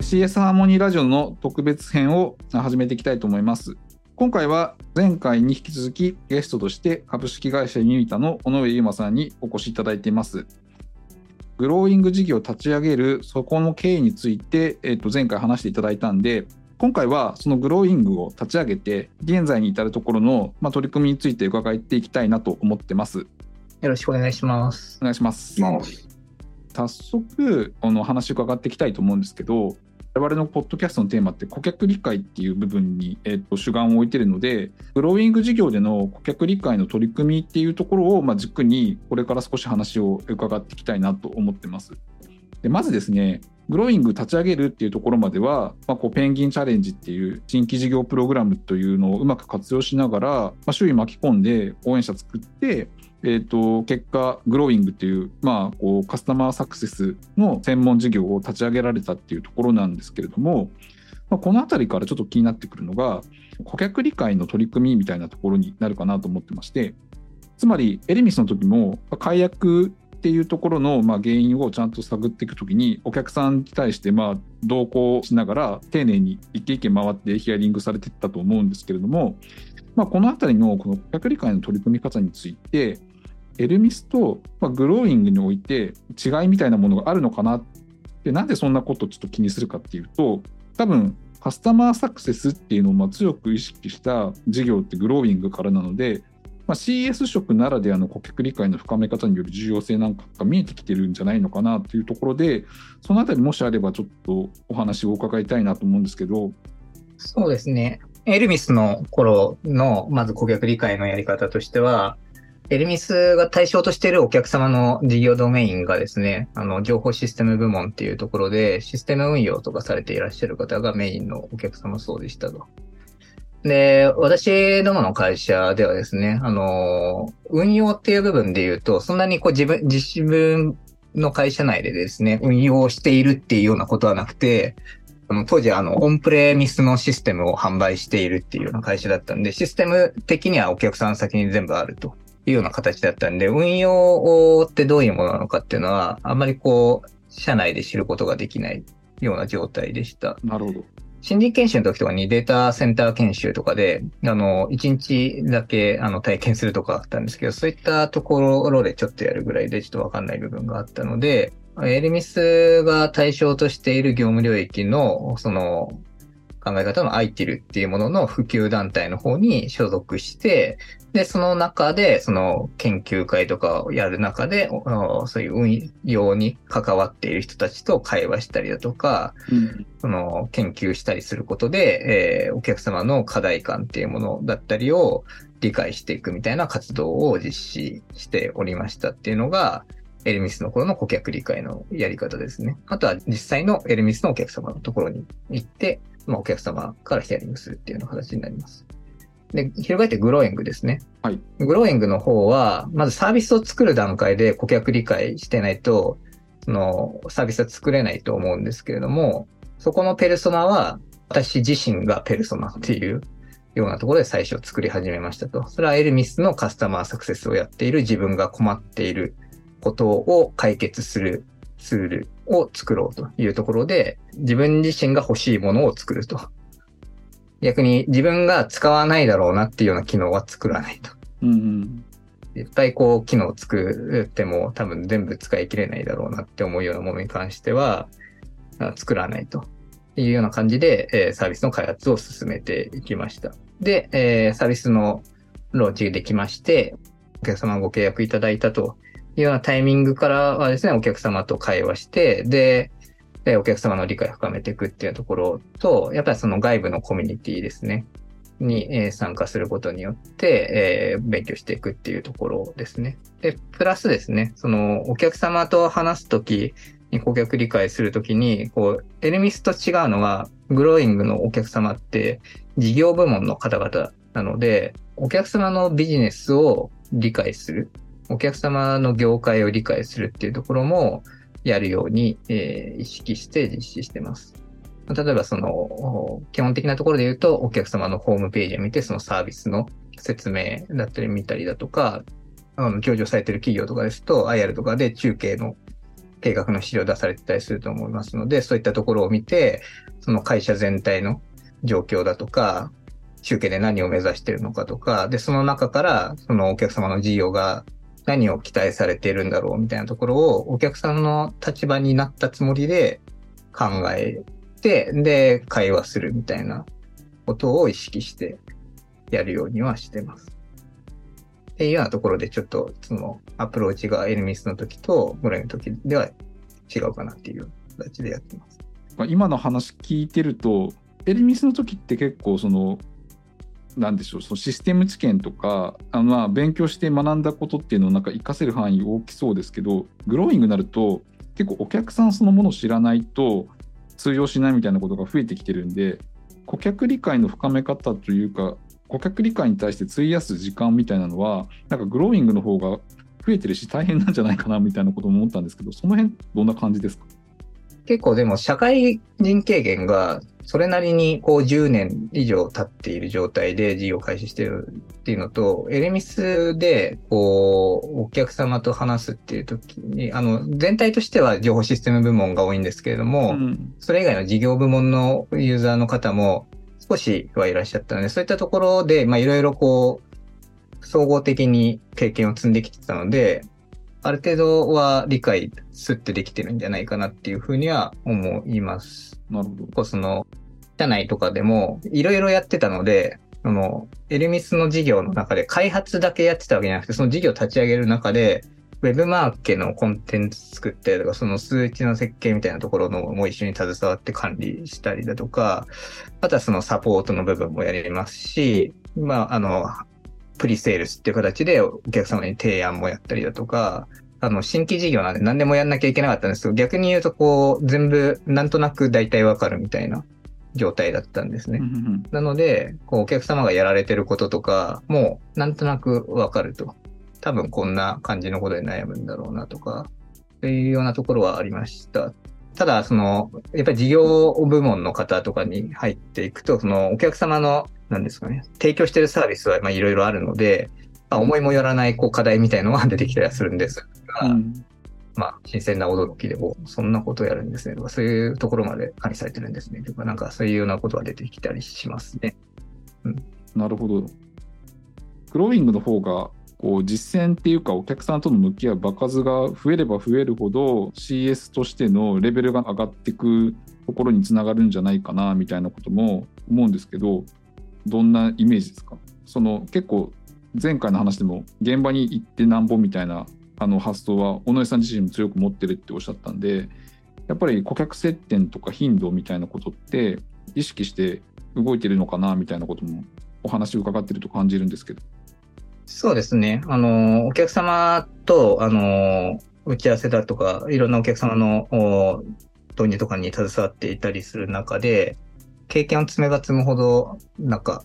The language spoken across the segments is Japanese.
CS ハーモニーラジオの特別編を始めていきたいと思います。今回は前回に引き続きゲストとして株式会社ユニタの尾上優馬さんにお越しいただいています。グローイング事業を立ち上げるそこの経緯について、えー、と前回話していただいたんで今回はそのグローイングを立ち上げて現在に至るところの、まあ、取り組みについて伺っていきたいなと思ってます。よろしくお願いします。お願いします。早速あの話伺っていきたいと思うんですけど我々のポッドキャストのテーマって顧客理解っていう部分に、えー、と主眼を置いてるのでグローイング事業での顧客理解の取り組みっていうところを、まあ、軸にこれから少し話を伺っていきたいなと思ってます。でまずですねグローイング立ち上げるっていうところまでは、まあ、こうペンギンチャレンジっていう新規事業プログラムというのをうまく活用しながら、まあ、周囲巻き込んで応援者作ってえーと、結果グローイングっていう,、まあ、こうカスタマーサクセスの専門事業を立ち上げられたっていうところなんですけれども、まあ、この辺りからちょっと気になってくるのが顧客理解の取り組みみたいなところになるかなと思ってましてつまりエレミスの時も解約っていうところのまあ原因をちゃんと探っていくときにお客さんに対してまあ同行しながら丁寧に一軒一軒回ってヒアリングされていったと思うんですけれども、まあ、この辺りのこの顧客理解の取り組み方についてエルミスと、ま、グローイングにおいて違いみたいなものがあるのかなでなんでそんなことをちょっと気にするかっていうと多分カスタマーサクセスっていうのをま強く意識した事業ってグローイングからなので、まあ、CS 職ならではの顧客理解の深め方による重要性なんかが見えてきてるんじゃないのかなというところでそのあたりもしあればちょっとお話を伺いたいなと思うんですけど。そうですね。エルミスの頃のまず顧客理解のやり方としては、エルミスが対象としているお客様の事業ドメインがですね、あの、情報システム部門っていうところで、システム運用とかされていらっしゃる方がメインのお客様そうでしたと。で、私どもの会社ではですね、あの、運用っていう部分で言うと、そんなにこう自分、自分の会社内でですね、運用しているっていうようなことはなくて、当時あの、オンプレミスのシステムを販売しているっていうような会社だったんで、システム的にはお客さん先に全部あると。いうような形だったんで、運用ってどういうものなのかっていうのは、あんまりこう、社内で知ることができないような状態でした。なるほど。新人研修の時とかにデータセンター研修とかで、あの、1日だけあの体験するとかあったんですけど、そういったところでちょっとやるぐらいでちょっとわかんない部分があったので、エルミスが対象としている業務領域の、その、考え方の ITIL っていうものの普及団体の方に所属して、で、その中で、その研究会とかをやる中で、そういう運用に関わっている人たちと会話したりだとか、うん、その研究したりすることで、えー、お客様の課題感っていうものだったりを理解していくみたいな活動を実施しておりましたっていうのが、エルミスの頃の顧客理解のやり方ですね。あとは実際のエルミスのお客様のところに行って、まあ、お客様からヒアリングするっていうような形になります。で、翻ってグローイングですね。はい。グローイングの方は、まずサービスを作る段階で顧客理解してないと、そのサービスは作れないと思うんですけれども、そこのペルソナは、私自身がペルソナっていうようなところで最初作り始めましたと。それはエルミスのカスタマーサクセスをやっている自分が困っていることを解決するツールを作ろうというところで、自分自身が欲しいものを作ると。逆に自分が使わないだろうなっていうような機能は作らないと。うん、いっぱいこう機能を作っても多分全部使い切れないだろうなって思うようなものに関しては作らないというような感じで、えー、サービスの開発を進めていきました。で、えー、サービスのローンチできまして、お客様ご契約いただいたというようなタイミングからはですね、お客様と会話して、で、でお客様の理解を深めていくっていうところと、やっぱりその外部のコミュニティですね、に、え参加することによって、えー、勉強していくっていうところですね。で、プラスですね、そのお客様と話すときに顧客理解するときに、こう、エルミスと違うのは、グローイングのお客様って事業部門の方々なので、お客様のビジネスを理解する。お客様の業界を理解するっていうところもやるように、えー、意識して実施してます。例えばその、基本的なところで言うと、お客様のホームページを見て、そのサービスの説明だったり見たりだとか、あの上場されてる企業とかですと、IR とかで中継の計画の資料出されてたりすると思いますので、そういったところを見て、その会社全体の状況だとか、集計で何を目指しているのかとか、で、その中から、そのお客様の事業が何を期待されてるんだろうみたいなところを、お客さんの立場になったつもりで考えて、で、会話するみたいなことを意識してやるようにはしてます。っていうようなところでちょっとそのアプローチがエルミスの時とグレイの時では違うかなっていう形でやってます。今の話聞いてるとエルミスの時って結構そのなんでしょうそのシステム知見とかあのまあ勉強して学んだことっていうのをなんか活かせる範囲大きそうですけどグローイングになると結構お客さんそのものを知らないと通用しないみたいなことが増えてきてるんで顧客理解の深め方というか顧客理解に対して費やす時間みたいなのはなんかグローイングの方が増えてるし大変なんじゃないかなみたいなことも思ったんですけどその辺どんな感じですか？結構でも社会人経験がそれなりにこう10年以上経っている状態で事業を開始してるっていうのと、エレミスでこうお客様と話すっていう時に、あの全体としては情報システム部門が多いんですけれども、うん、それ以外の事業部門のユーザーの方も少しはいらっしゃったので、そういったところで、まあいろいろこう、総合的に経験を積んできてたので、ある程度は理解すってできてるんじゃないかなっていうふうには思います。なるほど。その、社内とかでもいろいろやってたので、その、エルミスの事業の中で開発だけやってたわけじゃなくて、その事業を立ち上げる中で、ウェブマーケのコンテンツ作ったりとか、その数値の設計みたいなところのも一緒に携わって管理したりだとか、あとはそのサポートの部分もやりますし、まあ、あの、プリセールスっていう形でお客様に提案もやったりだとか、あの、新規事業なんで何でもやんなきゃいけなかったんですけど、逆に言うとこう、全部なんとなく大体わかるみたいな状態だったんですね。なので、こう、お客様がやられてることとか、もうなんとなくわかると。多分こんな感じのことで悩むんだろうなとか、っていうようなところはありました。ただ、その、やっぱり事業部門の方とかに入っていくと、そのお客様の、なんですかね、提供してるサービスはいろいろあるので、まあ、思いもよらないこう課題みたいのが 出てきたりするんですが、うん、まあ、新鮮な驚きでも、そんなことをやるんですね。とか、そういうところまで管理されてるんですね。とか、なんかそういうようなことが出てきたりしますね。うん、なるほど。クローイングの方がこう実践っていうかお客さんとの向き合う場数が増えれば増えるほど CS としてのレベルが上がっていくところにつながるんじゃないかなみたいなことも思うんですけどどんなイメージですか？その結構前回の話でも現場に行ってなんぼみたいなあの発想は尾上さん自身も強く持ってるっておっしゃったんでやっぱり顧客接点とか頻度みたいなことって意識して動いてるのかなみたいなこともお話伺ってると感じるんですけど。そうですね。あの、お客様と、あの、打ち合わせだとか、いろんなお客様の導入とかに携わっていたりする中で、経験を積めば積むほど、なんか、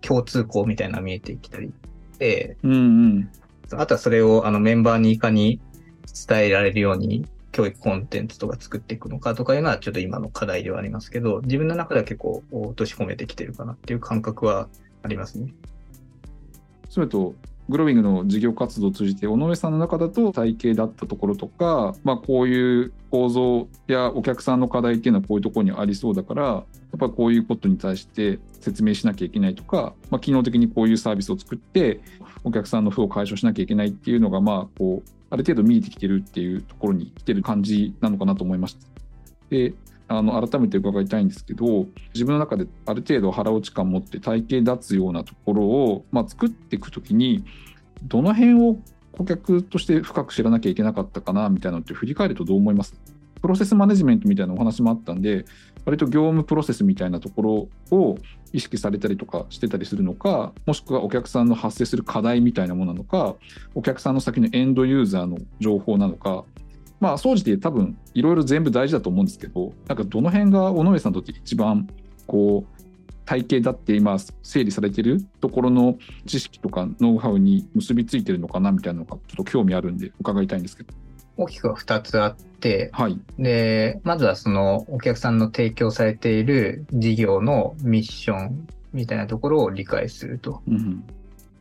共通項みたいな見えてきたりで、うんうん、あとはそれをあのメンバーにいかに伝えられるように教育コンテンツとか作っていくのかとかいうのはちょっと今の課題ではありますけど、自分の中では結構落とし込めてきてるかなっていう感覚はありますね。それとグロービングの事業活動を通じて尾上さんの中だと体系だったところとか、まあ、こういう構造やお客さんの課題っていうのはこういうところにありそうだからやっぱこういうことに対して説明しなきゃいけないとか、まあ、機能的にこういうサービスを作ってお客さんの負を解消しなきゃいけないっていうのがまあこうある程度見えてきてるっていうところに来てる感じなのかなと思いました。であの改めて伺いたいんですけど自分の中である程度腹落ち感持って体系立つようなところを、まあ、作っていく時にどの辺を顧客として深く知らなきゃいけなかったかなみたいなのって振り返るとどう思います？プロセスマネジメントみたいなお話もあったんで割と業務プロセスみたいなところを意識されたりとかしてたりするのかもしくはお客さんの発生する課題みたいなものなのかお客さんの先のエンドユーザーの情報なのかまあ、総じて多分いろいろ全部大事だと思うんですけど、なんかどの辺が尾上さんにとって一番こう体系だって今整理されてるところの知識とかノウハウに結びついてるのかなみたいなのがちょっと興味あるんで伺いたいんですけど。大きくは2つあって、はい、でまずはそのお客さんの提供されている事業のミッションみたいなところを理解すると、うん、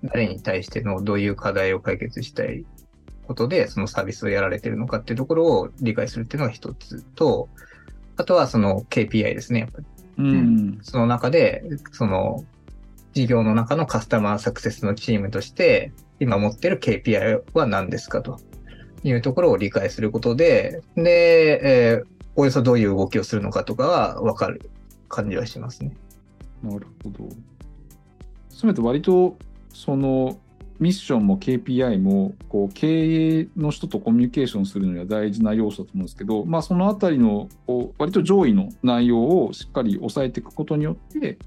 誰に対してのどういう課題を解決したいことでそのサービスをやられてるのかっていうところを理解するっていうのが一つと、あとはその KPI ですね、やっぱり。うん。その中で、その事業の中のカスタマーサクセスのチームとして、今持ってる KPI は何ですかというところを理解することで、で、えーおよそどういう動きをするのかとかは分かる感じはしますね。なるほど。すべて割とそのミッションも KPI もこう経営の人とコミュニケーションするのには大事な要素だと思うんですけど、まあ、そのあたりのこう割と上位の内容をしっかり押さえていくことによって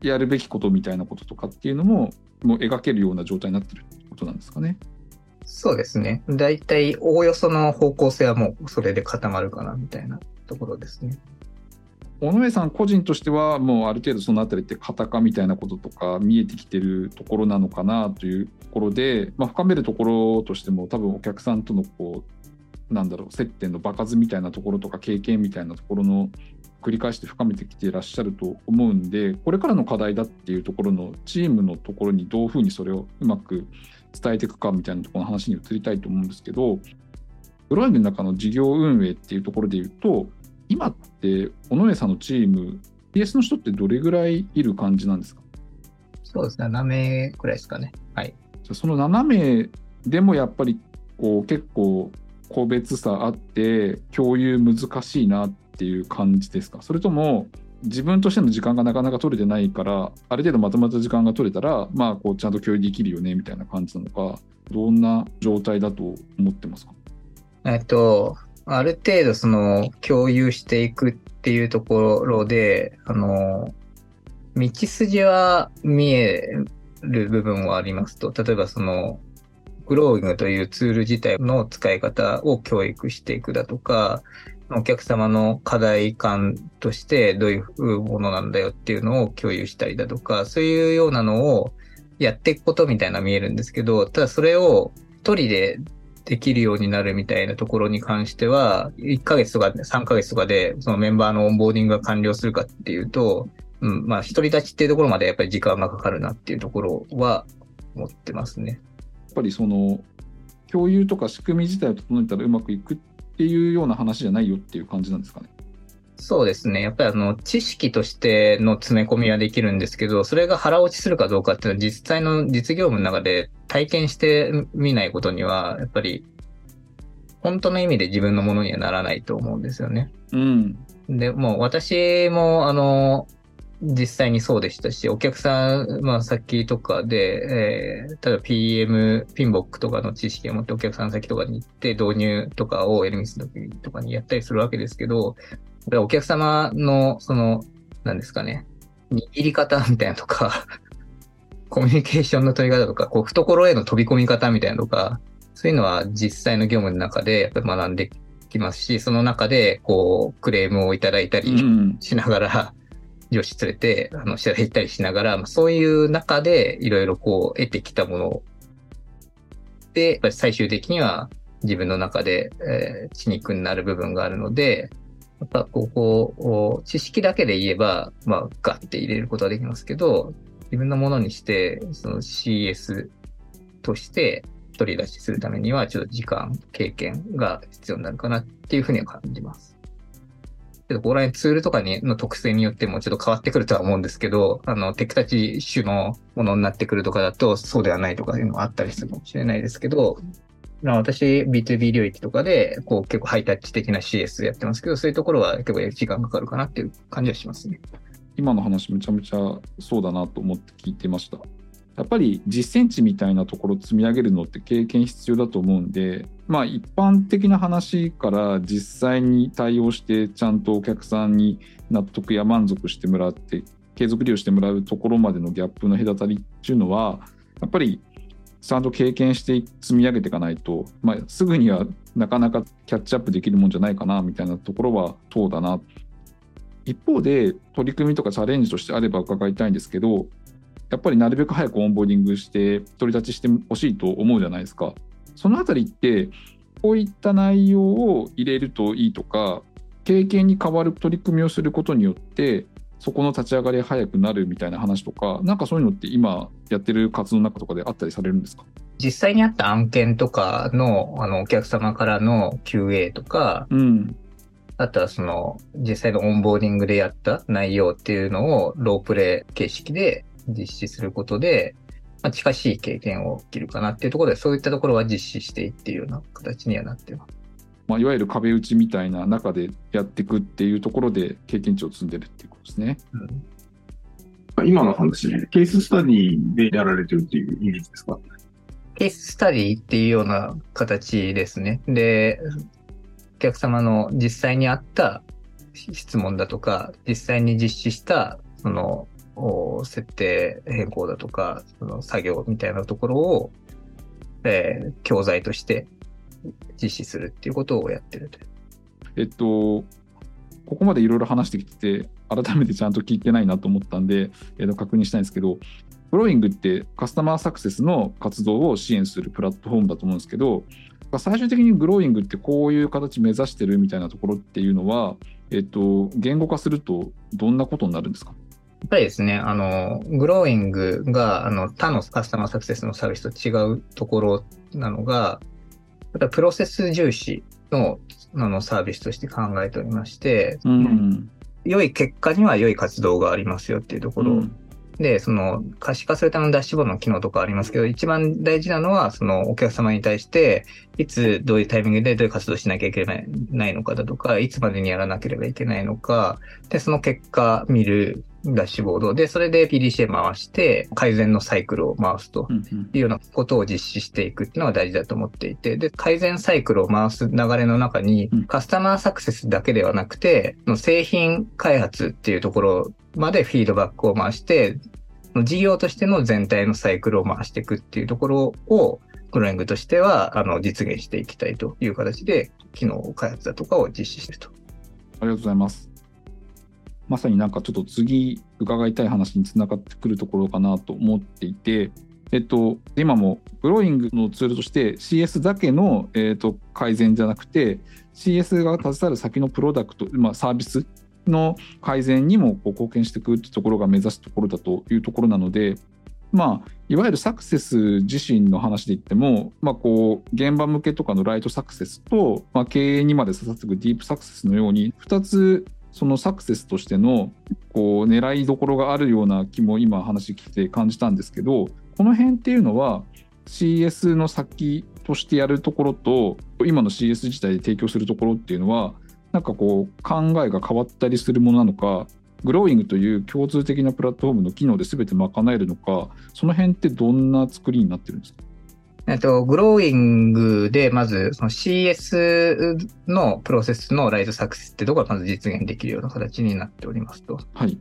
やるべきことみたいなこととかっていうのももう描けるような状態になってるってことなんですかね。そうですね。だいたいおおよその方向性はもうそれで固まるかなみたいなところですね。尾上さん個人としてはもうある程度そのあたりって型化みたいなこととか見えてきてるところなのかなというところで、まあ、深めるところとしても多分お客さんとのこうなんだろう接点の場数みたいなところとか経験みたいなところの繰り返して深めてきていらっしゃると思うんでこれからの課題だっていうところのチームのところにどういうふうにそれをうまく伝えていくかみたいなところの話に移りたいと思うんですけどブロイングの中の事業運営っていうところで言うと今って尾上さんのチーム PS の人ってどれぐらいいる感じなんですか？そうですね。7名くらいですかね。はい。じゃあその7名でもやっぱりこう結構個別差あって共有難しいなっていう感じですか？それとも自分としての時間がなかなか取れてないからある程度まとまった時間が取れたらまあこうちゃんと共有できるよねみたいな感じなのかどんな状態だと思ってますか？えっと、ある程度その共有していくっていうところで、あの、道筋は見える部分はありますと、例えばその、グローイングというツール自体の使い方を教育していくだとか、お客様の課題感としてどういうものなんだよっていうのを共有したりだとか、そういうようなのをやっていくことみたいな見えるんですけど、ただそれを一人でできるようになるみたいなところに関しては、1ヶ月とか3ヶ月とかで、そのメンバーのオンボーディングが完了するかっていうと、うん、まあ、独り立ちっていうところまでやっぱり時間がかかるなっていうところは思ってますね。やっぱりその共有とか仕組み自体を整えたらうまくいくっていうような話じゃないよっていう感じなんですかね。そうですね。やっぱりあの、知識としての詰め込みはできるんですけど、それが腹落ちするかどうかっていうのは実際の実業務の中で体験してみないことには、やっぱり、本当の意味で自分のものにはならないと思うんですよね。うん。で、もう私も、あの、実際にそうでしたし、お客さん、まあ、先とかで、えー、例えば PM、ピンボックとかの知識を持ってお客さん先とかに行って導入とかをエルミスの時とかにやったりするわけですけど、お客様の、その、なんですかね、握り方みたいなとか、コミュニケーションの取り方とか、こう、懐への飛び込み方みたいなとか、そういうのは実際の業務の中でやっぱり学んできますし、その中で、こう、クレームをいただいたうりん。しながら、上司連れて、あの、試合行ったりしながら、まあそういう中で、いろいろこう、得てきたもので、最終的には自分の中で、えー血肉になる部分があるので、やっぱここを、知識だけで言えば、まあ、ガッて入れることはできますけど、自分のものにして、その CS として取り出しするためには、ちょっと時間、経験が必要になるかなっていうふうには感じます。けど、ここら辺ツールとかにの特性によってもちょっと変わってくるとは思うんですけど、あの、テクタチ種のものになってくるとかだと、そうではないとかいうのがあったりするかもしれないですけど、私、B2B 領域とかで、こう結構ハイタッチ的な CS やってますけど、そういうところは結構時間かかるかなっていう感じはしますね。今の話めちゃめちゃそうだなと思って聞いてました。やっぱり実践値みたいなところ積み上げるのって経験必要だと思うんで、まあ一般的な話から実際に対応してちゃんとお客さんに納得や満足してもらって継続利用してもらうところまでのギャップの隔たりっていうのはやっぱりちゃんと経験して積み上げていかないと、まあ、すぐにはなかなかキャッチアップできるもんじゃないかなみたいなところはそうだな。一方で取り組みとかチャレンジとしてあれば伺いたいんですけどやっぱりなるべく早くオンボーディングして取り立ちしてほしいと思うじゃないですかそのあたりってこういった内容を入れるといいとか経験に変わる取り組みをすることによってそこの立ち上がりが早くなるみたいな話とかなんかそういうのって今やってる活動の中とかであったりされるんですか？実際にあった案件とかの、あの、お客様からの QA とか、うん。あとはその、実際のオンボーディングでやった内容っていうのをロープレイ形式で実施することで、まあ、近しい経験を切るかなっていうところで、そういったところは実施していっていうような形にはなってます。まあ、いわゆる壁打ちみたいな中でやっていくっていうところで経験値を積んでるっていうことですね。うん今の話、ケーススタディでやられてるっていうイメージですか？ケーススタディっていうような形ですね。で、お客様の実際にあった質問だとか、実際に実施した、その、お設定変更だとか、その作業みたいなところを、えー教材として実施するっていうことをやってると。えっと、ここまでいろいろ話してきてて、改めてちゃんと聞いてないなと思ったんで、えっと、確認したいんですけど、グローイングってカスタマーサクセスの活動を支援するプラットフォームだと思うんですけど、最終的にグローイングってこういう形目指してるみたいなところっていうのは、えっと、言語化するとどんなことになるんですか？やっぱりですね、あの、グローイングが、あの、他のカスタマーサクセスのサービスと違うところなのが、やっぱりプロセス重視のあのサービスとして考えておりまして、うん。良い結果には良い活動がありますよっていうところ、うんで、その可視化するためのダッシュボードの機能とかありますけど、一番大事なのは、そのお客様に対して、いつどういうタイミングでどういう活動をしなきゃいけないないのかだとか、いつまでにやらなければいけないのか、で、その結果見るダッシュボード。で、それで PDCA 回して、改善のサイクルを回すというようなことを実施していくっていうのが大事だと思っていて、で、改善サイクルを回す流れの中にうん、カスタマーサクセスだけではなくて、製品開発っていうところまでフィードバックを回して、事業としての全体のサイクルを回していくっていうところを、グローイングとしては、あの、実現していきたいという形で、機能開発だとかを実施していると。ありがとうございます。まさになんかちょっと次伺いたい話につながってくるところかなと思っていて、えっと、今もグローイングのツールとして CS だけの、えっと、改善じゃなくて CS が携わる先のプロダクト、まあ、サービスの改善にもこう貢献していくってところが目指すところだというところなので、まあ、いわゆるサクセス自身の話で言っても、まあ、こう現場向けとかのライトサクセスと、まあ、経営にまで刺さっていくディープサクセスのように2つそのサクセスとしてのこう狙いどころがあるような気も今話聞いて感じたんですけどこの辺っていうのは CS の先としてやるところと今の CS 自体で提供するところっていうのはなんかこう考えが変わったりするものなのかグローイングという共通的なプラットフォームの機能で全て賄えるのかその辺ってどんな作りになってるんですか？えっと、グローイングで、まず、その CS のプロセスのライトサクセスってところがまず実現できるような形になっておりますと。はい。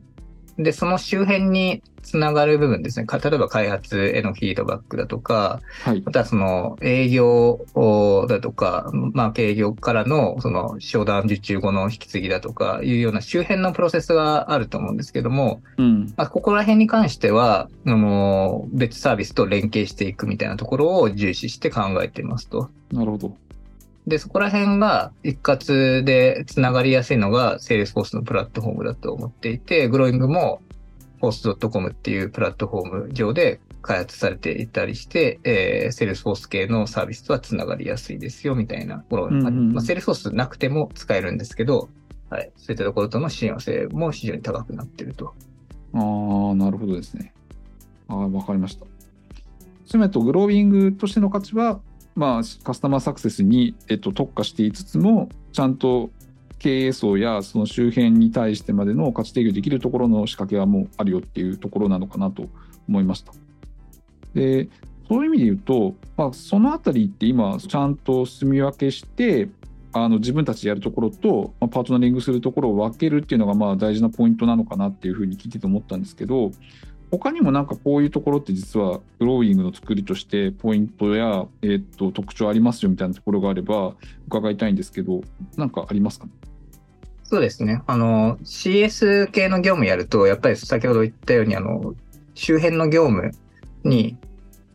で、その周辺につながる部分ですね。か例えば開発へのフィードバックだとか、はい。またその営業だとか、まあ営業からのその商談受注後の引き継ぎだとかいうような周辺のプロセスがあると思うんですけども、うん。まあ、ここら辺に関しては、あの、別サービスと連携していくみたいなところを重視して考えていますと。なるほど。で、そこら辺が一括でつながりやすいのが Salesforce のプラットフォームだと思っていて、グローイングも Post.com っていうプラットフォーム上で開発されていたりして、えー、Salesforce 系のサービスとはつながりやすいですよみたいなところ、うんうんうんまあ、Salesforce なくても使えるんですけど、はい、そういったところとの親和性も非常に高くなっていると。ああ、なるほどですね。ああ、わかりました。つまりとグロービングとしての価値は、まあ、カスタマーサクセスに、えっと、特化していつつも、ちゃんと経営層やその周辺に対してまでの価値提供できるところの仕掛けはもうあるよっていうところなのかなと思いました。で、そういう意味で言うと、まあ、そのあたりって今、ちゃんと住み分けして、あの自分たちでやるところと、まあ、パートナリングするところを分けるっていうのがまあ大事なポイントなのかなっていうふうに聞いてて思ったんですけど他にもなんかこういうところって実はグローイングの作りとしてポイントや、えー、と特徴ありますよみたいなところがあれば伺いたいんですけどなんかありますかそうですね。あの、CS 系の業務やると、やっぱり先ほど言ったように、あの、周辺の業務に、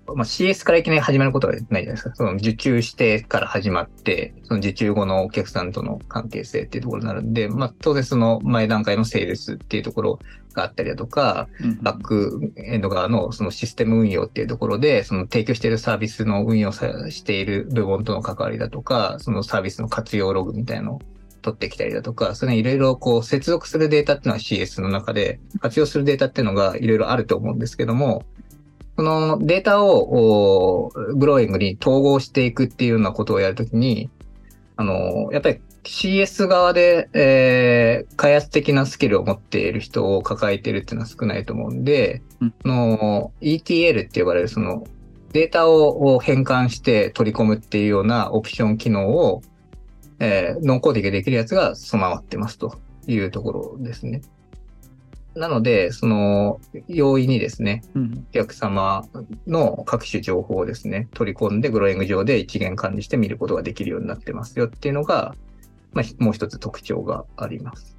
まあ、CS からいきなり始まることはないじゃないですか。その受注してから始まって、その受注後のお客さんとの関係性っていうところになるんで、まあ、当然その前段階のセールスっていうところがあったりだとか、バックエンド側のそのシステム運用っていうところで、その提供しているサービスの運用さしている部門との関わりだとか、そのサービスの活用ログみたいなのを取ってきたりだとか、それいろいろこう接続するデータっていうのは CS の中で活用するデータっていうのがいろいろあると思うんですけども、そのデータをおグローイングに統合していくっていうようなことをやるときに、あの、やっぱり CS 側で、えー開発的なスキルを持っている人を抱えているっていうのは少ないと思うんで、うんその ETL って呼ばれるそのデータをを変換して取り込むっていうようなオプション機能を、えーノンコーディングできるやつが備わってますというところですね。なので、その、容易にですね、うんお客様の各種情報をですね、取り込んでグローイング上で一元管理して見ることができるようになってますよっていうのが、まあ、ひもう一つ特徴があります。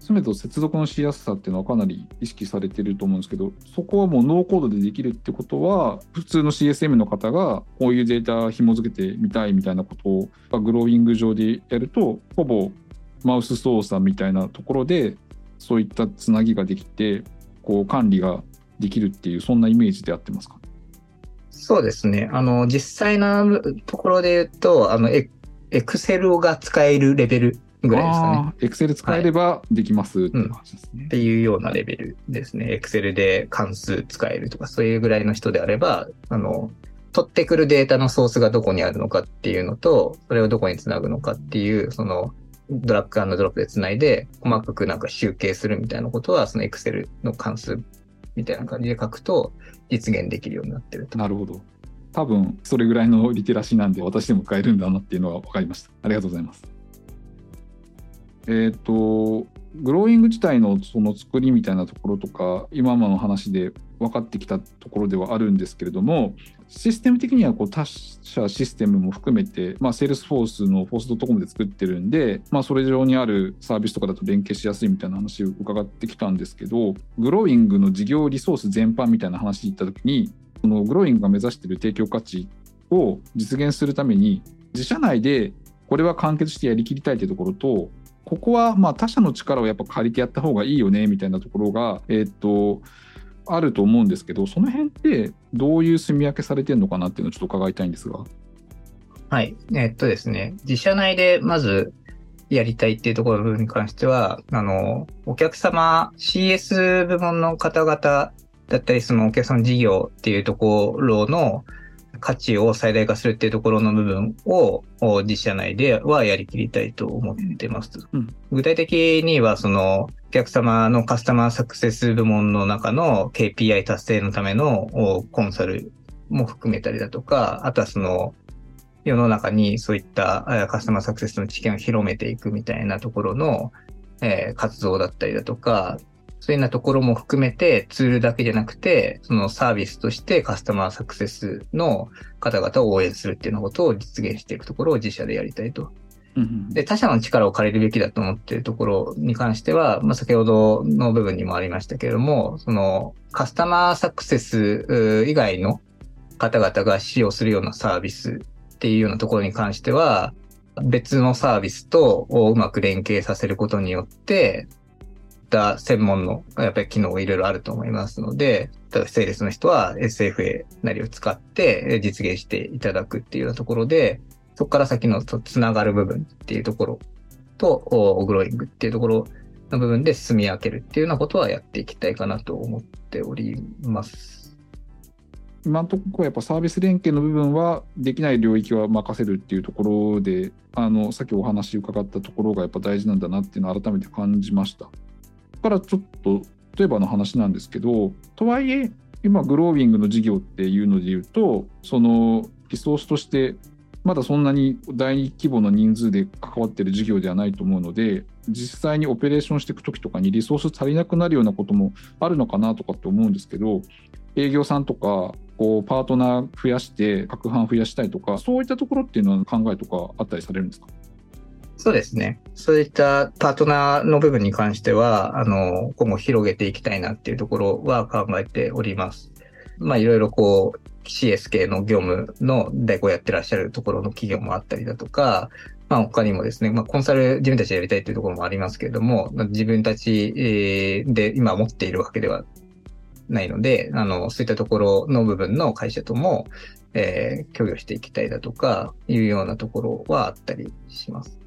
すべて接続のしやすさっていうのはかなり意識されてると思うんですけど、そこはもうノーコードでできるってことは、普通の CSM の方がこういうデータ紐付けてみたいみたいなことがグローイング上でやると、ほぼマウス操作みたいなところで、そういったつなぎができて、こう管理ができるっていう、そんなイメージであってますか？そうですね。あの、実際のところで言うと、あの、エエクセルが使えるレベルぐらいですかね。あー Excel 使えればできますっていうですね。っていうようなレベルですね。Excel で関数使えるとか、そういうぐらいの人であれば、あの、取ってくるデータのソースがどこにあるのかっていうのと、それをどこにつなぐのかっていう、その、ドラッグドロップでつないで、細かくなんか集計するみたいなことは、その Excel の関数みたいな感じで書くと、実現できるようになってると。なるほど。多分それぐらいのリテラシーなんで私でも使えるんだなっていうのが分かりました。ありがとうございます。えっ、と、グローイング自体のその作りみたいなところとか、今まの話で分かってきたところではあるんですけれども、システム的にはこう他社システムも含めて、まあ、セールスフォースのフォースドットコムで作ってるんで、まあ、それ上にあるサービスとかだと連携しやすいみたいな話を伺ってきたんですけど、グローイングの事業リソース全般みたいな話で言ったときに、そのグローイングが目指している提供価値を実現するために自社内でこれは完結してやりきりたいというところとここはまあ他社の力をやっぱ借りてやった方がいいよねみたいなところが、えーっとあると思うんですけどその辺ってどういう住み分けされてるのかなっていうのをちょっと伺いたいんですが。はい。えっとですね、自社内でまずやりたいっていうところに関しては、あの、お客様、CS 部門の方々だったり、そのお客様事業っていうところの価値を最大化するっていうところの部分をお自社内ではやりきりたいと思ってます。うん具体的には、その、お客様のカスタマーサクセス部門の中の KPI 達成のためのおコンサルも含めたりだとか、あとはその、世の中にそういったえーカスタマーサクセスの知見を広めていくみたいなところの、えー活動だったりだとか、そういうようなところも含めてツールだけじゃなくて、そのサービスとしてカスタマーサクセスの方々を応援するっていうようなことを実現していくところを自社でやりたいと。で、他社の力を借りるべきだと思っているところに関しては、まあ、先ほどの部分にもありましたけれども、そのカスタマーサクセスう以外の方々が使用するようなサービスっていうようなところに関しては、別のサービスとうまく連携させることによって、た専門のやっぱり機能がいろいろあると思いますので、例えばセールスの人は SFA なりを使ってえ実現していただくっていうようなところで、そこから先のとつながる部分っていうところと、グローイングっていうところの部分で進み分けるっていうようなことはやっていきたいかなと思っております。今のところやっぱサービス連携の部分はできない領域は任せるっていうところであのさっきお話伺ったところがやっぱ大事なんだなっていうのを改めて感じました。からちょっと例えばの話なんですけどとはいえ今グロービングの事業っていうので言うとそのリソースとしてまだそんなに大規模な人数で関わってる事業ではないと思うので実際にオペレーションしていく時とかにリソース足りなくなるようなこともあるのかなとかって思うんですけど営業さんとかこうパートナー増やして各班増やしたいとかそういったところっていうのは考えとかあったりされるんですか？そうですね。そういったパートナーの部分に関しては、あの、今後広げていきたいなっていうところは考えております。まあいろいろこう CS 系の業務の代行やってらっしゃるところの企業もあったりだとか、まあ他にもですね、まあコンサル自分たちでやりたいというところもありますけれども、自分たちで今持っているわけではないので、あの、そういったところの部分の会社とも、えー、協業していきたいだとか、いうようなところはあったりします。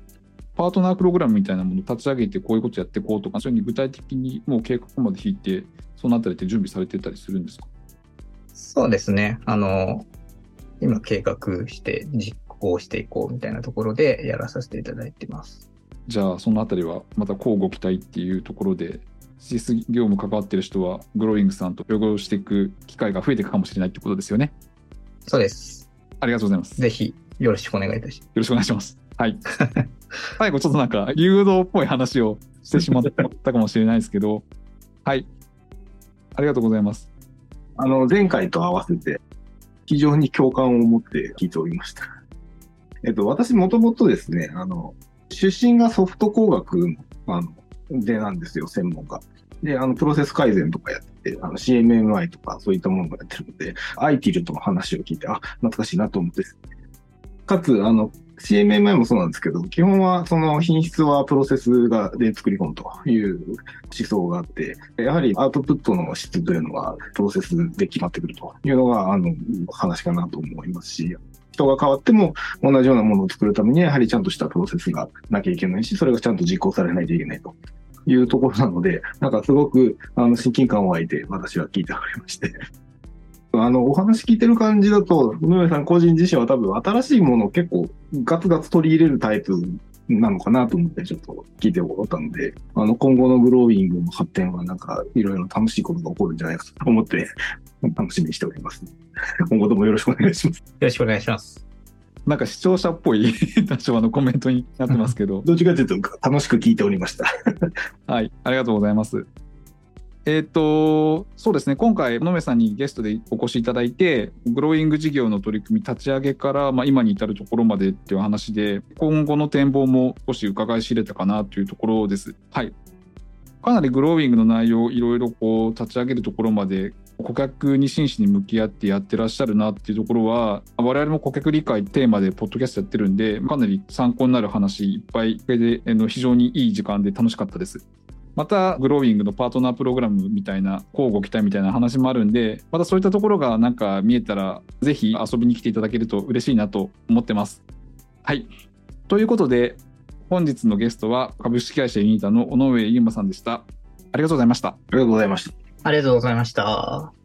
パートナープログラムみたいなものを立ち上げてこういうことやっていこうとか、そういうふうに具体的にもう計画まで引いて、そのあたりって準備されてたりするんですか？そうですね。あの、今計画して実行していこうみたいなところでやらさせていただいてます。じゃあ、そのあたりはまた交互期待っていうところで、CS 業務関わってる人は、グローイングさんと協業していく機会が増えていくかもしれないってことですよね。そうです。ありがとうございます。ぜひよろしくお願いいたします。よろしくお願いします。はい。最後、ちょっとなんか、誘導っぽい話をしてしまったかもしれないですけど、はい。ありがとうございます。あの、前回と合わせて、非常に共感を持って聞いておりました。えっと、私もともとですね、あの、出身がソフト工学の、あの、でなんですよ、専門が。で、あの、プロセス改善とかやってて、あの、CMMI とかそういったものがやってるので、ITIL との話を聞いて、あ、懐かしいなと思って、かつ、あの、CMMI もそうなんですけど、基本はその品質はプロセスがで作り込むという思想があって、やはりアウトプットの質というのはプロセスで決まってくるというのが、あの、話かなと思いますし、人が変わっても同じようなものを作るためにはやはりちゃんとしたプロセスがなきゃいけないし、それがちゃんと実行されないといけないというところなので、なんかすごくあの親近感を湧いて私は聞いておりまして。あの、お話聞いてる感じだと、野上さん個人自身は多分新しいものを結構ガツガツ取り入れるタイプなのかなと思ってちょっと聞いておったので、あの、今後のグローイングの発展はなんかいろいろ楽しいことが起こるんじゃないかと思って楽しみにしております。今後ともよろしくお願いします。よろしくお願いします。なんか視聴者っぽい 多少のコメントになってますけど、どっちかというと楽しく聞いておりました。はい、ありがとうございます。えっ、と、そうですね、今回、野目さんにゲストでお越しいただいて、グローイング事業の取り組み立ち上げから、まあ、今に至るところまでっていう話で、今後の展望も少し伺い知れたかなというところです。はい。かなりグローイングの内容いろいろこう立ち上げるところまで顧客に真摯に向き合ってやってらっしゃるなっていうところは我々も顧客理解テーマでポッドキャストやってるんでかなり参考になる話いっぱいで非常にいい時間で楽しかったです。また、グローイングのパートナープログラムみたいな、交互期待みたいな話もあるんで、またそういったところがなんか見えたら、ぜひ遊びに来ていただけると嬉しいなと思ってます。はい。ということで、本日のゲストは株式会社ユニタの尾上優馬さんでした。ありがとうございました。ありがとうございました。ありがとうございました。